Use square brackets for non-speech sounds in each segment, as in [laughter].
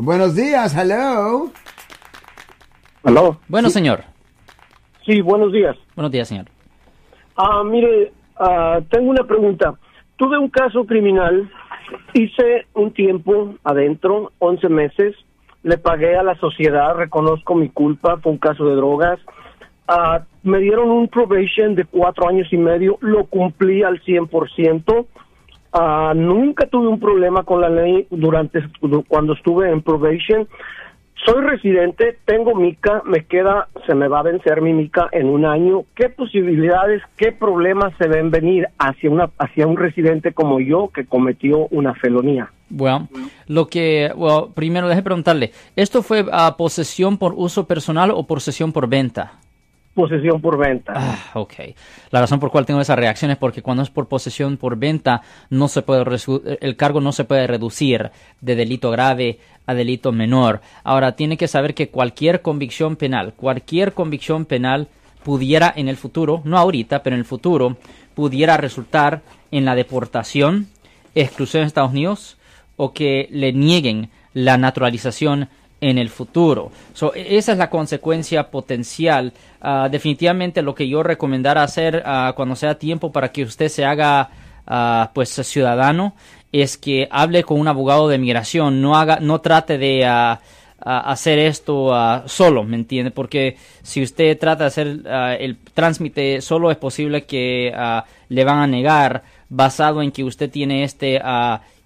Buenos días, hello. ¿Aló? Bueno, señor. Sí, buenos días. Buenos días, señor. Ah, mire, ah, tengo una pregunta. Tuve un caso criminal, hice un tiempo adentro, 11 meses, le pagué a la sociedad, reconozco mi culpa, fue un caso de drogas. Ah, me dieron un probation de cuatro años y medio, lo cumplí al 100%. Ah, nunca tuve un problema con la ley durante cuando estuve en probation. Soy residente, tengo mica, me queda, se me va a vencer mi mica en un año. ¿Qué posibilidades, qué problemas se ven venir hacia una hacia un residente como yo que cometió una felonía? Bueno, lo que, primero deje preguntarle, ¿esto fue posesión por uso personal o posesión por venta? Posesión por venta. Ah, ok. La razón por cual tengo esa reacción es porque cuando es por posesión por venta, no se puede el cargo no se puede reducir de delito grave a delito menor. Ahora, tiene que saber que cualquier convicción penal, cualquier convicción penal pudiera en el futuro, no ahorita, pero en el futuro, pudiera resultar en la deportación, exclusión de Estados Unidos o que le nieguen la naturalización en el futuro. E, esa es la consecuencia potencial. Ah, definitivamente lo que yo recomendara hacer ah, cuando sea tiempo para que usted se haga ah, pues ciudadano es que hable con un abogado de migración, no haga, no trate de hacer esto solo, ¿me entiende? Porque si usted trata de hacer el tránsmite solo es posible que le van a negar basado en que usted tiene este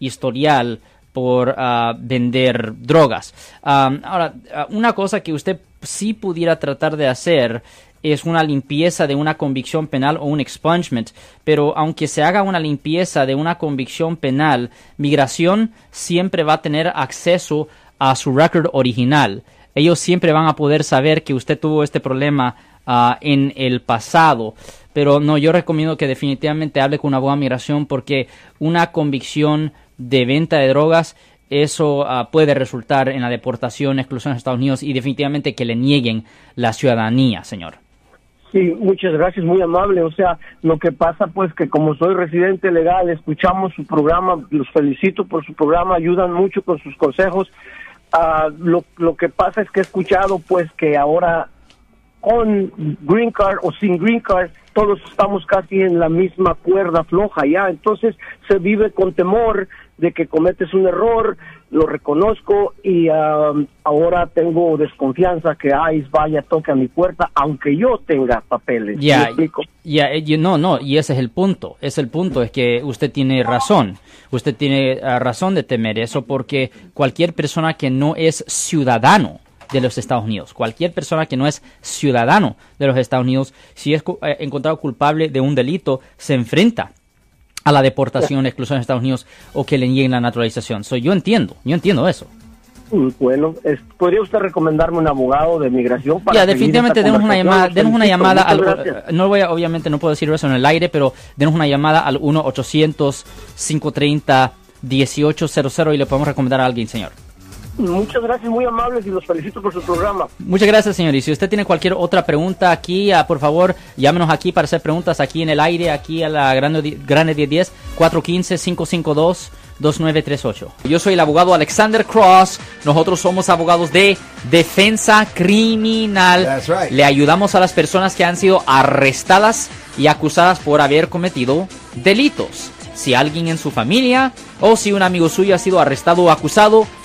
historial por ah, vender drogas. ahora, ah, una cosa que usted sí pudiera tratar de hacer es una limpieza de una convicción penal o un expungement, pero aunque se haga una limpieza de una convicción penal, migración siempre va a tener acceso a su record original. Ellos siempre van a poder saber que usted tuvo este problema ah, en el pasado. Pero no, yo recomiendo que definitivamente hable con una buena migración porque una convicción de venta de drogas, eso ah, puede resultar en la deportación, exclusión de Estados Unidos y definitivamente que le nieguen la ciudadanía, señor. Sí, muchas gracias, muy amable. O sea, lo que pasa pues que como soy residente legal, escuchamos su programa, los felicito por su programa, ayudan mucho con sus consejos. Uh, lo, lo que pasa es que he escuchado pues que ahora con green card o sin green card todos estamos casi en la misma cuerda floja ya, entonces se vive con temor de que cometes un error, lo reconozco y um, ahora tengo desconfianza que ICE vaya, toque a mi puerta, aunque yo tenga papeles. Ya, ya, eh, no, no, y ese es el punto, es el punto, es que usted tiene razón, usted tiene ah, razón de temer eso porque cualquier persona que no es ciudadano, de los Estados Unidos. Cualquier persona que no es ciudadano de los Estados Unidos, si es eh, encontrado culpable de un delito, se enfrenta a la deportación, [laughs] exclusión de Estados Unidos o que le nieguen la naturalización. So, yo entiendo, yo entiendo eso. Mm, bueno, ¿podría usted recomendarme un abogado de migración para Ya, definitivamente denos una llamada, denos una llamada al, no voy a, obviamente no puedo decir eso en el aire, pero denos una llamada al 1 800 530 1800 y le podemos recomendar a alguien, señor. Muchas gracias, muy amables y los felicito por su programa. Muchas gracias, señor. Y si usted tiene cualquier otra pregunta aquí, ah, por favor, llámenos aquí para hacer preguntas aquí en el aire, aquí a la Grande, grande 1010 415 552 Yo soy el abogado Alexander Cross. Nosotros somos abogados de defensa criminal. Le ayudamos a las personas que han sido arrestadas y acusadas por haber cometido delitos. Si alguien en su familia o si un amigo suyo ha sido arrestado o acusado,